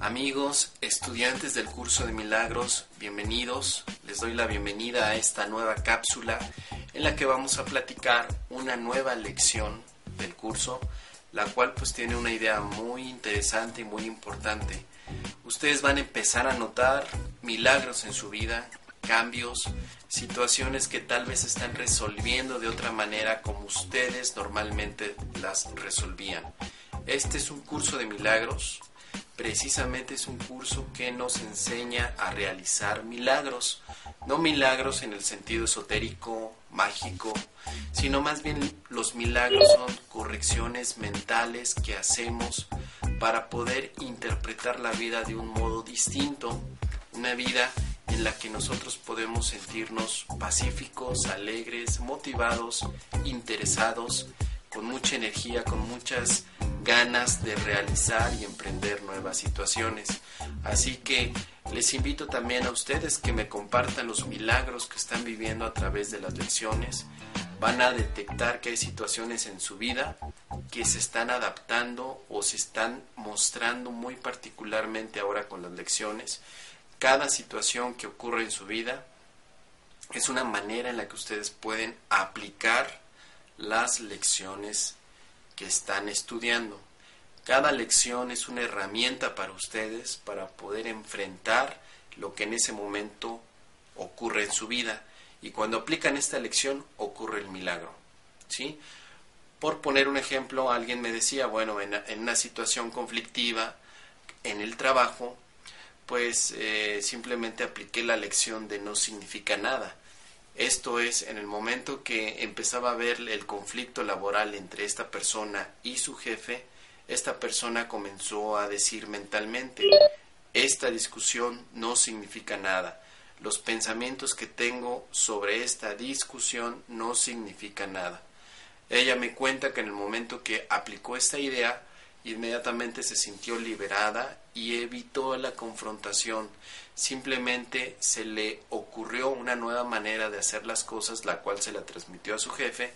Amigos, estudiantes del curso de milagros, bienvenidos. Les doy la bienvenida a esta nueva cápsula en la que vamos a platicar una nueva lección del curso, la cual pues tiene una idea muy interesante y muy importante. Ustedes van a empezar a notar milagros en su vida, cambios, situaciones que tal vez están resolviendo de otra manera como ustedes normalmente las resolvían. Este es un curso de milagros, precisamente es un curso que nos enseña a realizar milagros, no milagros en el sentido esotérico, mágico, sino más bien los milagros son correcciones mentales que hacemos para poder interpretar la vida de un modo distinto, una vida en la que nosotros podemos sentirnos pacíficos, alegres, motivados, interesados, con mucha energía, con muchas ganas de realizar y emprender nuevas situaciones. Así que les invito también a ustedes que me compartan los milagros que están viviendo a través de las lecciones. Van a detectar que hay situaciones en su vida que se están adaptando o se están mostrando muy particularmente ahora con las lecciones. Cada situación que ocurre en su vida es una manera en la que ustedes pueden aplicar las lecciones que están estudiando. Cada lección es una herramienta para ustedes para poder enfrentar lo que en ese momento ocurre en su vida. Y cuando aplican esta lección ocurre el milagro. ¿sí? Por poner un ejemplo, alguien me decía, bueno, en, una situación conflictiva en el trabajo, pues eh, simplemente apliqué la lección de no significa nada. Esto es, en el momento que empezaba a ver el conflicto laboral entre esta persona y su jefe, esta persona comenzó a decir mentalmente, esta discusión no significa nada. Los pensamientos que tengo sobre esta discusión no significan nada. Ella me cuenta que en el momento que aplicó esta idea, inmediatamente se sintió liberada y evitó la confrontación. Simplemente se le ocurrió una nueva manera de hacer las cosas, la cual se la transmitió a su jefe,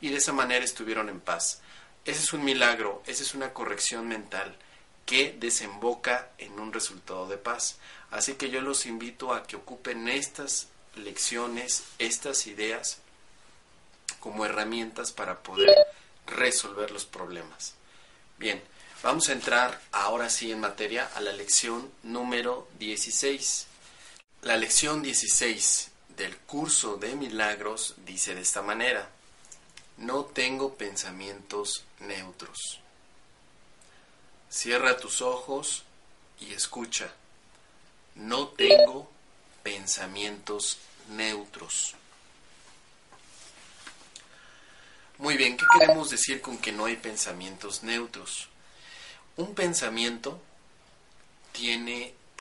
y de esa manera estuvieron en paz. Ese es un milagro, esa es una corrección mental que desemboca en un resultado de paz. Así que yo los invito a que ocupen estas lecciones, estas ideas, como herramientas para poder resolver los problemas. Bien, vamos a entrar ahora sí en materia a la lección número 16. La lección 16 del curso de milagros dice de esta manera, no tengo pensamientos neutros. Cierra tus ojos y escucha, no tengo pensamientos neutros. Muy bien, ¿qué queremos decir con que no hay pensamientos neutros? Un pensamiento tiene